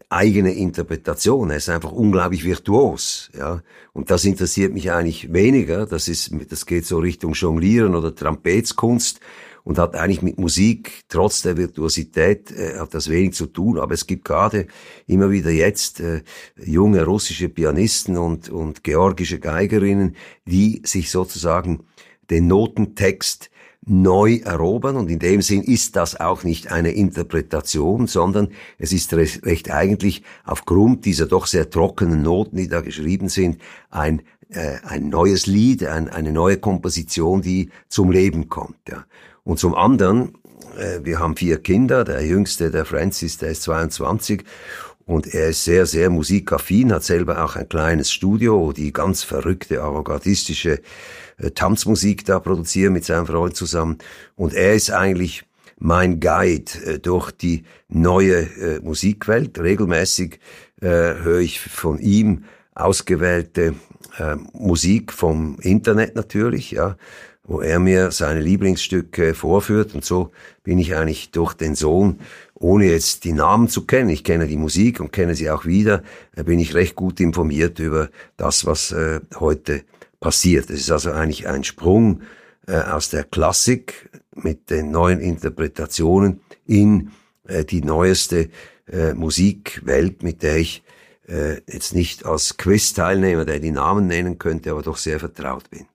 eigene Interpretation. Er ist einfach unglaublich virtuos, ja. Und das interessiert mich eigentlich weniger. Das ist, das geht so Richtung Jonglieren oder Trampetskunst und hat eigentlich mit Musik, trotz der Virtuosität, äh, hat das wenig zu tun. Aber es gibt gerade immer wieder jetzt äh, junge russische Pianisten und, und georgische Geigerinnen, die sich sozusagen den Notentext neu erobern und in dem Sinn ist das auch nicht eine Interpretation, sondern es ist recht eigentlich aufgrund dieser doch sehr trockenen Noten, die da geschrieben sind, ein, äh, ein neues Lied, ein, eine neue Komposition, die zum Leben kommt. Ja. Und zum anderen, äh, wir haben vier Kinder, der jüngste, der Francis, der ist 22 und er ist sehr, sehr musikaffin, hat selber auch ein kleines Studio, die ganz verrückte, avantgardistische äh, Tanzmusik da produzieren mit seinem Freund zusammen. Und er ist eigentlich mein Guide äh, durch die neue äh, Musikwelt. Regelmäßig höre ich von ihm ausgewählte äh, Musik vom Internet natürlich, ja, wo er mir seine Lieblingsstücke vorführt. Und so bin ich eigentlich durch den Sohn, ohne jetzt die Namen zu kennen, ich kenne die Musik und kenne sie auch wieder, bin ich recht gut informiert über das, was äh, heute passiert. Es ist also eigentlich ein Sprung äh, aus der Klassik mit den neuen Interpretationen in äh, die neueste Musikwelt, mit der ich jetzt nicht als Quiz-Teilnehmer, der die Namen nennen könnte, aber doch sehr vertraut bin.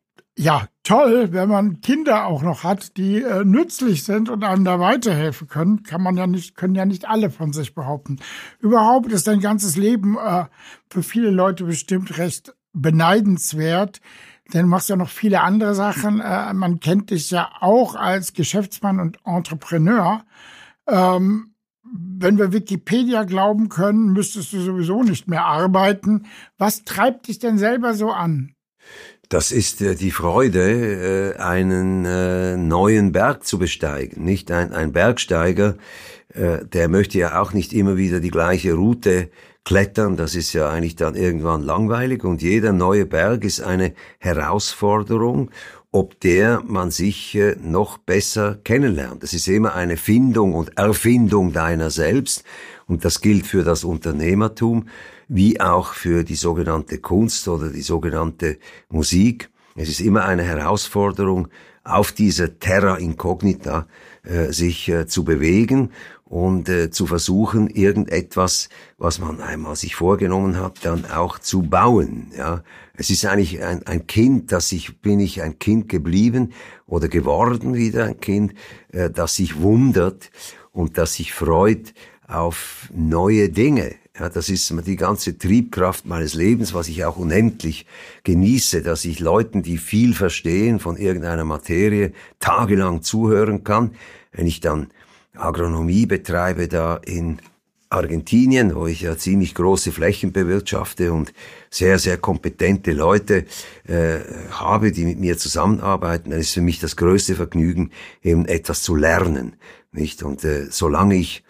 Ja, toll, wenn man Kinder auch noch hat, die äh, nützlich sind und einem da weiterhelfen können, kann man ja nicht, können ja nicht alle von sich behaupten. Überhaupt ist dein ganzes Leben äh, für viele Leute bestimmt recht beneidenswert, denn du machst ja noch viele andere Sachen. Äh, man kennt dich ja auch als Geschäftsmann und Entrepreneur. Ähm, wenn wir Wikipedia glauben können, müsstest du sowieso nicht mehr arbeiten. Was treibt dich denn selber so an? Das ist äh, die Freude, äh, einen äh, neuen Berg zu besteigen. Nicht ein, ein Bergsteiger, äh, der möchte ja auch nicht immer wieder die gleiche Route Klettern, das ist ja eigentlich dann irgendwann langweilig und jeder neue Berg ist eine Herausforderung, ob der man sich äh, noch besser kennenlernt. Das ist immer eine Findung und Erfindung deiner selbst und das gilt für das Unternehmertum wie auch für die sogenannte Kunst oder die sogenannte Musik. Es ist immer eine Herausforderung, auf dieser Terra Incognita äh, sich äh, zu bewegen und äh, zu versuchen, irgendetwas, was man einmal sich vorgenommen hat, dann auch zu bauen. Ja, es ist eigentlich ein, ein Kind, dass ich bin ich ein Kind geblieben oder geworden wieder ein Kind, äh, das sich wundert und das sich freut auf neue Dinge. Ja, das ist die ganze Triebkraft meines Lebens, was ich auch unendlich genieße, dass ich Leuten, die viel verstehen von irgendeiner Materie, tagelang zuhören kann. Wenn ich dann Agronomie betreibe da in Argentinien, wo ich ja ziemlich große Flächen bewirtschafte und sehr, sehr kompetente Leute äh, habe, die mit mir zusammenarbeiten, dann ist für mich das größte Vergnügen, eben etwas zu lernen. Nicht? Und äh, solange ich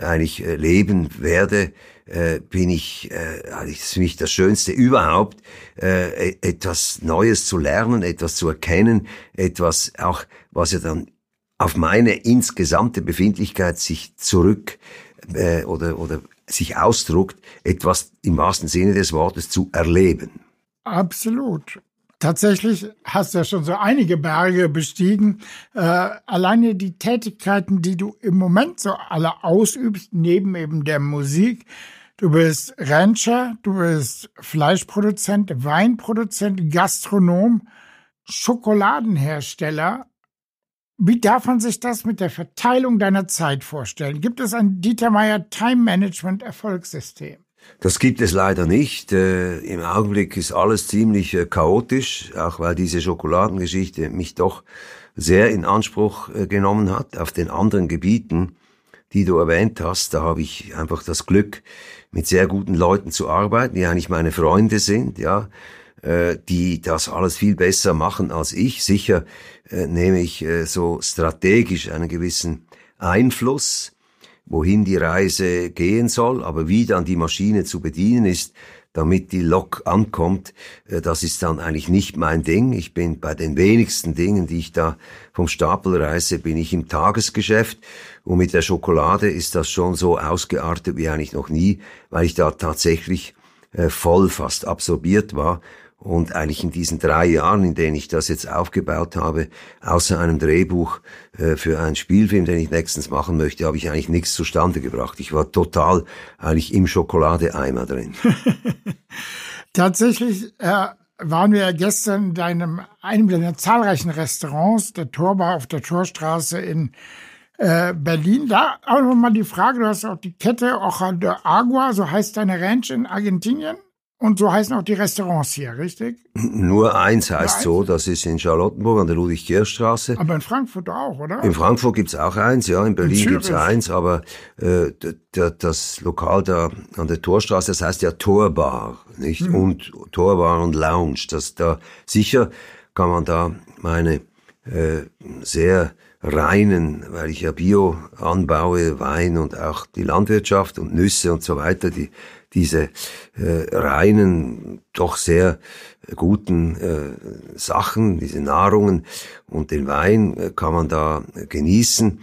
eigentlich äh, leben werde, äh, bin ich, äh, das ist für mich das Schönste überhaupt, e-, etwas Neues zu lernen, etwas zu erkennen, etwas auch, was ja dann auf meine insgesamte Befindlichkeit sich zurück oder, oder sich ausdruckt, etwas im wahrsten Sinne des Wortes zu erleben. Absolut. Tatsächlich hast du ja schon so einige Berge bestiegen. Äh, alleine die Tätigkeiten, die du im Moment so alle ausübst, neben eben der Musik. Du bist Rancher, du bist Fleischproduzent, Weinproduzent, Gastronom, Schokoladenhersteller. Wie darf man sich das mit der Verteilung deiner Zeit vorstellen? Gibt es ein Dieter Meier Time Management Erfolgssystem? Das gibt es leider nicht. Äh, Im Augenblick ist alles ziemlich äh, chaotisch, auch weil diese Schokoladengeschichte mich doch sehr in Anspruch äh, genommen hat. Auf den anderen Gebieten, die du erwähnt hast, da habe ich einfach das Glück, mit sehr guten Leuten zu arbeiten, die eigentlich meine Freunde sind, ja, äh, die das alles viel besser machen als ich. Sicher äh, nehme ich äh, so strategisch einen gewissen Einfluss, wohin die Reise gehen soll, aber wie dann die Maschine zu bedienen ist, damit die Lok ankommt, äh, das ist dann eigentlich nicht mein Ding. Ich bin bei den wenigsten Dingen, die ich da vom Stapel reiße, bin ich im Tagesgeschäft. Und mit der Schokolade ist das schon so ausgeartet wie eigentlich noch nie, weil ich da tatsächlich äh, voll fast absorbiert war und eigentlich in diesen drei Jahren, in denen ich das jetzt aufgebaut habe, außer einem Drehbuch äh, für einen Spielfilm, den ich nächstens machen möchte, habe ich eigentlich nichts zustande gebracht. Ich war total eigentlich im Schokoladeeimer drin. Tatsächlich äh, waren wir gestern in deinem, einem deiner zahlreichen Restaurants, der Torbar auf der Torstraße in äh, Berlin. Da auch nochmal die Frage, du hast auch die Kette Oja de Agua, so heißt deine Ranch in Argentinien. Und so heißen auch die Restaurants hier, richtig? Nur eins heißt Nur so, das ist in Charlottenburg an der Ludwig-Kirch-Straße. Aber in Frankfurt auch, oder? In Frankfurt gibt's auch eins, ja, in Berlin in gibt's eins, aber äh, das Lokal da an der Torstraße, das heißt ja Torbar, nicht? Hm. Und Torbar und Lounge. Das da sicher kann man da meine äh, sehr reinen, weil ich ja Bio anbaue, Wein und auch die Landwirtschaft und Nüsse und so weiter, die diese äh, reinen, doch sehr guten äh, Sachen, diese Nahrungen und den Wein äh, kann man da genießen,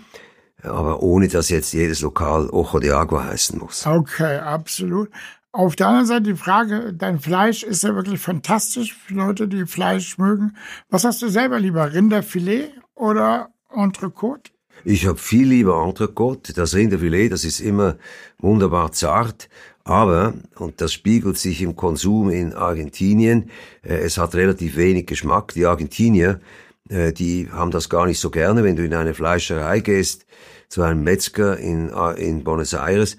aber ohne dass jetzt jedes Lokal Ojo de Agua heißen muss. Okay, absolut. Auf der anderen Seite die Frage, dein Fleisch ist ja wirklich fantastisch für Leute, die Fleisch mögen. Was hast du selber lieber, Rinderfilet oder Entrecote? Ich habe viel lieber Entrecote. Das Rinderfilet, das ist immer wunderbar zart. Aber, und das spiegelt sich im Konsum in Argentinien, äh, es hat relativ wenig Geschmack. Die Argentinier, äh, die haben das gar nicht so gerne. Wenn du in eine Fleischerei gehst, zu einem Metzger in, äh, in Buenos Aires,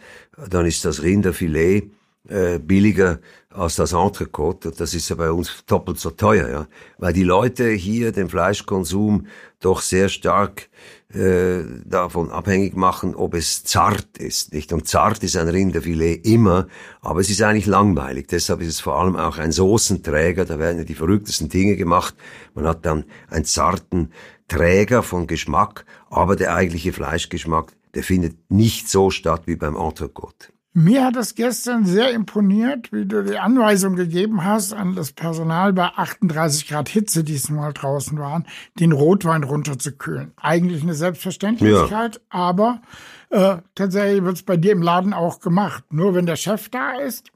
dann ist das Rinderfilet äh, billiger als das Entrecote. Das ist ja bei uns doppelt so teuer, ja. Weil die Leute hier den Fleischkonsum doch sehr stark äh, davon abhängig machen, ob es zart ist, nicht? Und zart ist ein Rinderfilet immer, aber es ist eigentlich langweilig. Deshalb ist es vor allem auch ein Soßenträger. Da werden ja die verrücktesten Dinge gemacht. Man hat dann einen zarten Träger von Geschmack, aber der eigentliche Fleischgeschmack, der findet nicht so statt wie beim Entrecote. Mir hat es gestern sehr imponiert, wie du die Anweisung gegeben hast an das Personal bei 38 Grad Hitze, die diesmal draußen waren, den Rotwein runterzukühlen. Eigentlich eine Selbstverständlichkeit, ja. aber äh, tatsächlich wird es bei dir im Laden auch gemacht. Nur wenn der Chef da ist.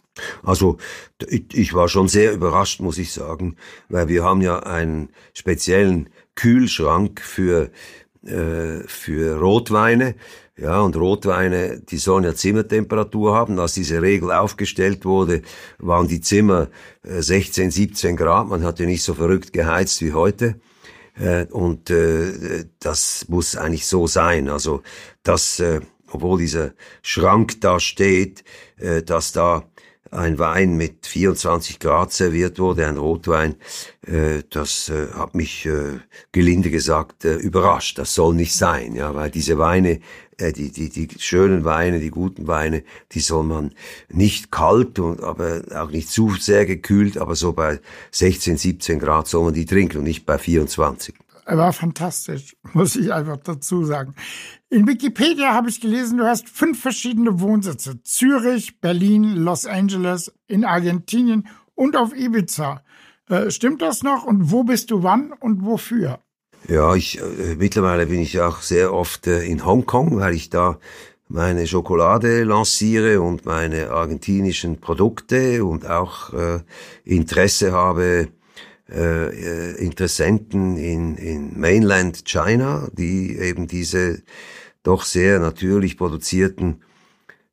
Also ich war schon sehr überrascht, muss ich sagen, weil wir haben ja einen speziellen Kühlschrank für äh, für Rotweine ja, und Rotweine, die sollen ja Zimmertemperatur haben. Als diese Regel aufgestellt wurde, waren die Zimmer 16, äh, 17 Grad. Man hat ja nicht so verrückt geheizt wie heute. Äh, und äh, das muss eigentlich so sein. Also, dass, obwohl dieser Schrank da steht, dass da ein Wein mit 24 Grad serviert wurde, ein Rotwein, äh, das äh, hat mich äh, gelinde gesagt äh, überrascht. Das soll nicht sein, ja, weil diese Weine, äh, die, die, die schönen Weine, die guten Weine, die soll man nicht kalt und aber auch nicht zu sehr gekühlt, aber so bei 16, 17 Grad soll man die trinken und nicht bei 24. Er war fantastisch, muss ich einfach dazu sagen. In Wikipedia habe ich gelesen, du hast fünf verschiedene Wohnsitze. Zürich, Berlin, Los Angeles, in Argentinien und auf Ibiza. Äh, stimmt das noch? Und wo bist du wann und wofür? Ja, ich, äh, mittlerweile bin ich auch sehr oft äh, in Hongkong, weil ich da meine Schokolade lanciere und meine argentinischen Produkte und auch äh, Interesse habe, äh, Interessenten in, in Mainland China, die eben diese doch sehr natürlich produzierten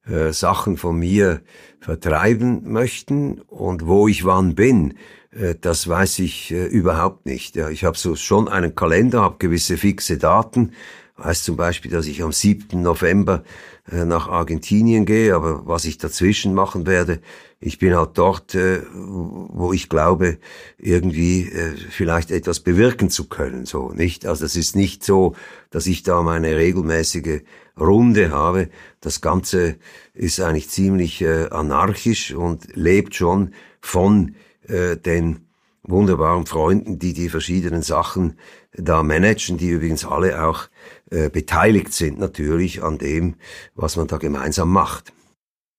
äh, Sachen von mir vertreiben möchten und wo ich wann bin, äh, das weiß ich äh, überhaupt nicht. Ja, ich habe so schon einen Kalender, habe gewisse fixe Daten, weiß zum Beispiel, dass ich am 7. November äh, nach Argentinien gehe, aber was ich dazwischen machen werde, ich bin halt dort, äh, wo ich glaube, irgendwie äh, vielleicht etwas bewirken zu können, so nicht. Also es ist nicht so, dass ich da meine regelmäßige Runde habe. Das Ganze ist eigentlich ziemlich äh, anarchisch und lebt schon von äh, den wunderbaren Freunden, die die verschiedenen Sachen da managen, die übrigens alle auch äh, beteiligt sind natürlich an dem, was man da gemeinsam macht.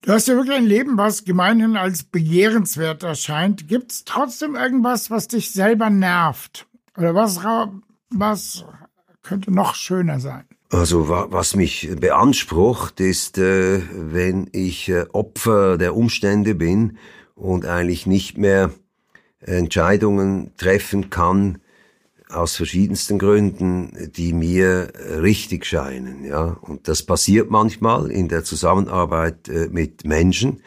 Du hast ja wirklich ein Leben, was gemeinhin als begehrenswert erscheint. Gibt es trotzdem irgendwas, was dich selber nervt? Oder was, was könnte noch schöner sein? Also was mich beansprucht, ist, äh, wenn ich äh, Opfer der Umstände bin und eigentlich nicht mehr Entscheidungen treffen kann, aus verschiedensten Gründen, die mir richtig scheinen, ja. Und das passiert manchmal in der Zusammenarbeit äh, mit Menschen.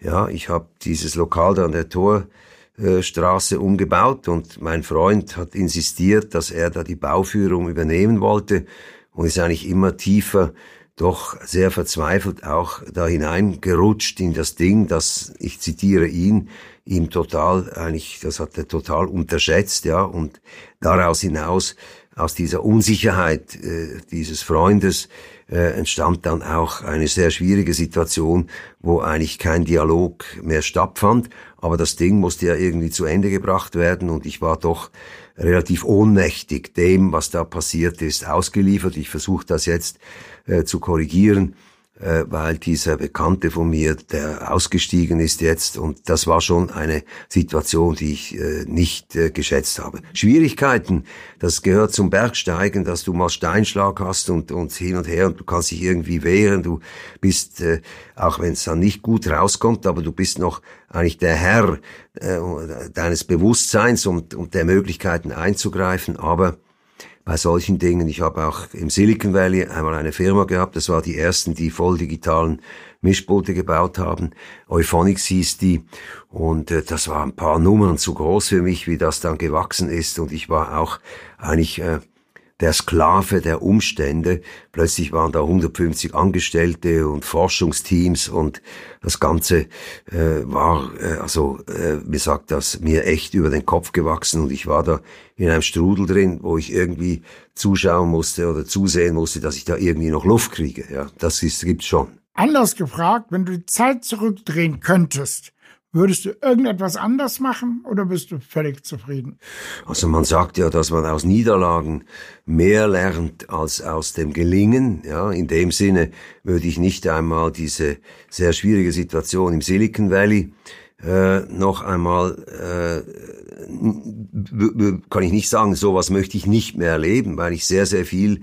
Ja, ich habe dieses Lokal da an der Torstraße umgebaut und mein Freund hat insistiert, dass er da die Bauführung übernehmen wollte und ist eigentlich immer tiefer doch sehr verzweifelt auch da hineingerutscht in das Ding, das, ich zitiere ihn, ihm total, eigentlich, das hat er total unterschätzt, ja, und daraus hinaus, aus dieser Unsicherheit äh, dieses Freundes, äh, entstand dann auch eine sehr schwierige Situation, wo eigentlich kein Dialog mehr stattfand, aber das Ding musste ja irgendwie zu Ende gebracht werden und ich war doch relativ ohnmächtig dem, was da passiert ist, ausgeliefert. Ich versuche das jetzt äh, zu korrigieren, äh, weil dieser Bekannte von mir, der ausgestiegen ist jetzt, und das war schon eine Situation, die ich äh, nicht äh, geschätzt habe. Schwierigkeiten, das gehört zum Bergsteigen, dass du mal Steinschlag hast und, und hin und her und du kannst dich irgendwie wehren, du bist, äh, auch wenn es dann nicht gut rauskommt, aber du bist noch eigentlich der Herr äh, deines Bewusstseins und, und der Möglichkeiten einzugreifen, aber bei solchen Dingen. Ich habe auch im Silicon Valley einmal eine Firma gehabt, das war die ersten, die voll digitalen Mischboote gebaut haben. Euphonics hieß die. Und äh, das war ein paar Nummern zu groß für mich, wie das dann gewachsen ist. Und ich war auch eigentlich äh, der Sklave der Umstände. Plötzlich waren da 150 Angestellte und Forschungsteams und das Ganze äh, war, äh, also äh, mir sagt das, mir echt über den Kopf gewachsen und ich war da in einem Strudel drin, wo ich irgendwie zuschauen musste oder zusehen musste, dass ich da irgendwie noch Luft kriege. Ja, das ist, gibt's schon. Anders gefragt, wenn du die Zeit zurückdrehen könntest, Würdest du irgendetwas anders machen oder bist du völlig zufrieden? Also man sagt ja, dass man aus Niederlagen mehr lernt als aus dem Gelingen. Ja, in dem Sinne würde ich nicht einmal diese sehr schwierige Situation im Silicon Valley äh, noch einmal äh, kann ich nicht sagen, sowas möchte ich nicht mehr erleben, weil ich sehr sehr viel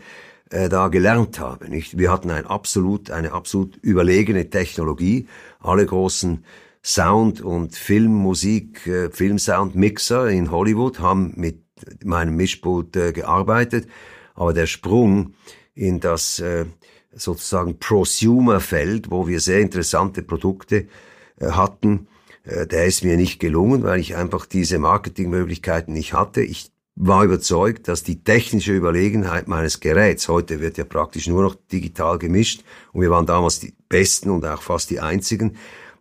äh, da gelernt habe. Nicht? Wir hatten ein absolut eine absolut überlegene Technologie. Alle großen Sound- und Filmmusik, äh, Filmsound-Mixer in Hollywood haben mit meinem Mischpult äh, gearbeitet, aber der Sprung in das äh, sozusagen Prosumer-Feld, wo wir sehr interessante Produkte äh, hatten, äh, der ist mir nicht gelungen, weil ich einfach diese Marketingmöglichkeiten nicht hatte. Ich war überzeugt, dass die technische Überlegenheit meines Geräts, heute wird ja praktisch nur noch digital gemischt und wir waren damals die Besten und auch fast die Einzigen,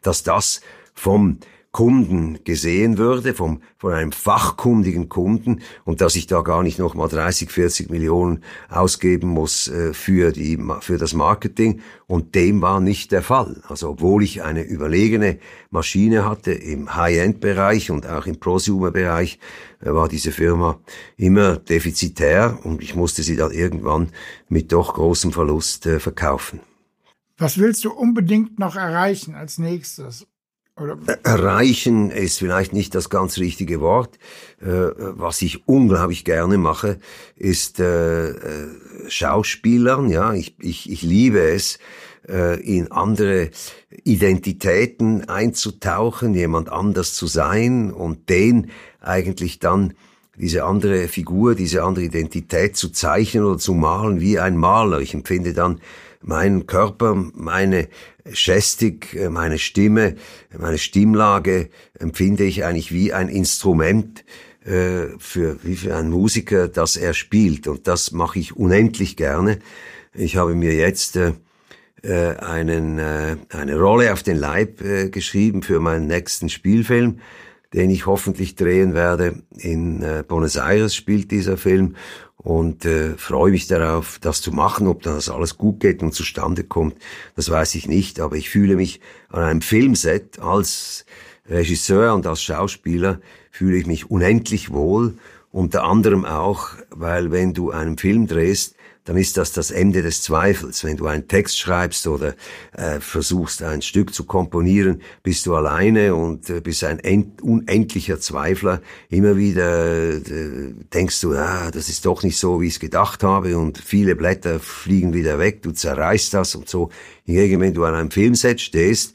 dass das vom Kunden gesehen würde, vom, von einem fachkundigen Kunden und dass ich da gar nicht nochmal 30, 40 Millionen ausgeben muss äh, für, die, für das Marketing. Und dem war nicht der Fall. Also obwohl ich eine überlegene Maschine hatte im High-End-Bereich und auch im Prosumer-Bereich, äh, war diese Firma immer defizitär und ich musste sie dann irgendwann mit doch großem Verlust äh, verkaufen. Was willst du unbedingt noch erreichen als nächstes? Oder? Erreichen ist vielleicht nicht das ganz richtige Wort. Äh, was ich unglaublich gerne mache, ist äh, äh, Schauspielern. Ja, ich, ich, ich liebe es, äh, in andere Identitäten einzutauchen, jemand anders zu sein und den eigentlich dann diese andere Figur, diese andere Identität zu zeichnen oder zu malen wie ein Maler. Ich empfinde dann meinen Körper, meine Gestik, äh, meine Stimme, meine Stimmlage empfinde ich eigentlich wie ein Instrument äh, für, wie für einen Musiker, das er spielt. Und das mache ich unendlich gerne. Ich habe mir jetzt äh, äh einen, äh, eine Rolle auf den Leib geschrieben für meinen nächsten Spielfilm den ich hoffentlich drehen werde. In Buenos Aires spielt dieser Film und äh, freue mich darauf, das zu machen. Ob das alles gut geht und zustande kommt, das weiß ich nicht. Aber ich fühle mich an einem Filmset als Regisseur und als Schauspieler fühle ich mich unendlich wohl. Unter anderem auch, weil wenn du einen Film drehst, dann ist das das Ende des Zweifels. Wenn du einen Text schreibst oder äh, versuchst, ein Stück zu komponieren, bist du alleine und äh, bist ein unendlicher Zweifler. Immer wieder äh, denkst du, ah, das ist doch nicht so, wie ich es gedacht habe und viele Blätter fliegen wieder weg, du zerreißt das und so. Hingegen, wenn du an einem Filmset stehst,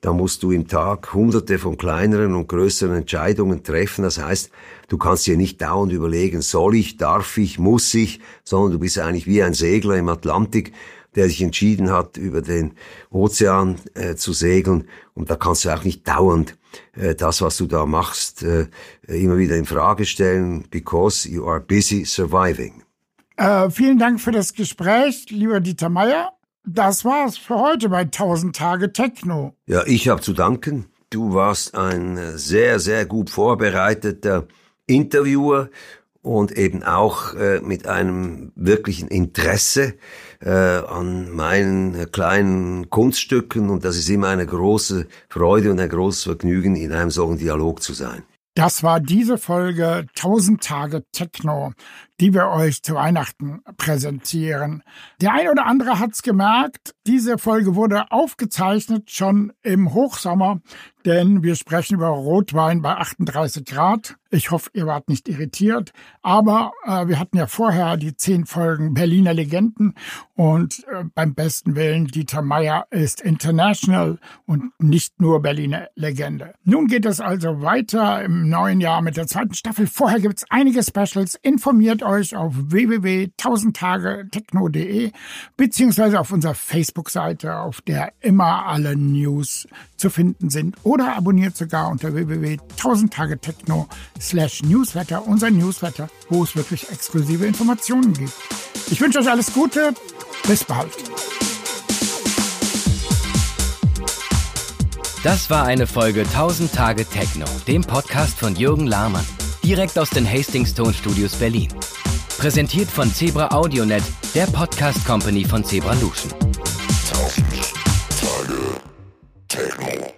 da musst du im Tag hunderte von kleineren und größeren Entscheidungen treffen. Das heißt, du kannst dir nicht dauernd überlegen, soll ich, darf ich, muss ich, sondern du bist eigentlich wie ein Segler im Atlantik, der sich entschieden hat, über den Ozean äh, zu segeln. Und da kannst du auch nicht dauernd äh, das, was du da machst, äh, immer wieder in Frage stellen, because you are busy surviving. Äh, vielen Dank für das Gespräch, lieber Dieter Meier. Das war's für heute bei 1000 Tage Techno. Ja, ich habe zu danken. Du warst ein sehr, sehr gut vorbereiteter Interviewer und eben auch äh, mit einem wirklichen Interesse äh, an meinen kleinen Kunststücken und das ist immer eine große Freude und ein großes Vergnügen, in einem solchen Dialog zu sein. Das war diese Folge 1000 Tage Techno die wir euch zu Weihnachten präsentieren. Der ein oder andere hat's gemerkt, diese Folge wurde aufgezeichnet schon im Hochsommer, denn wir sprechen über Rotwein bei 38 Grad. Ich hoffe, ihr wart nicht irritiert, aber äh, wir hatten ja vorher die zehn Folgen Berliner Legenden und äh, beim besten Willen Dieter Meier ist international und nicht nur Berliner Legende. Nun geht es also weiter im neuen Jahr mit der zweiten Staffel. Vorher gibt's einige Specials. Informiert euch auf www.1000tagetechno.de beziehungsweise auf unserer Facebook-Seite, auf der immer alle News zu finden sind oder abonniert sogar unter www.1000tagetechno slash Newsletter, unser Newsletter, wo es wirklich exklusive Informationen gibt. Ich wünsche euch alles Gute. Bis bald. Das war eine Folge 1000 Tage Techno, dem Podcast von Jürgen Lahmann direkt aus den Hastings Tone Studios Berlin. Präsentiert von Zebra AudioNet, der Podcast Company von Zebra Luschen. Tausend Tage Techno.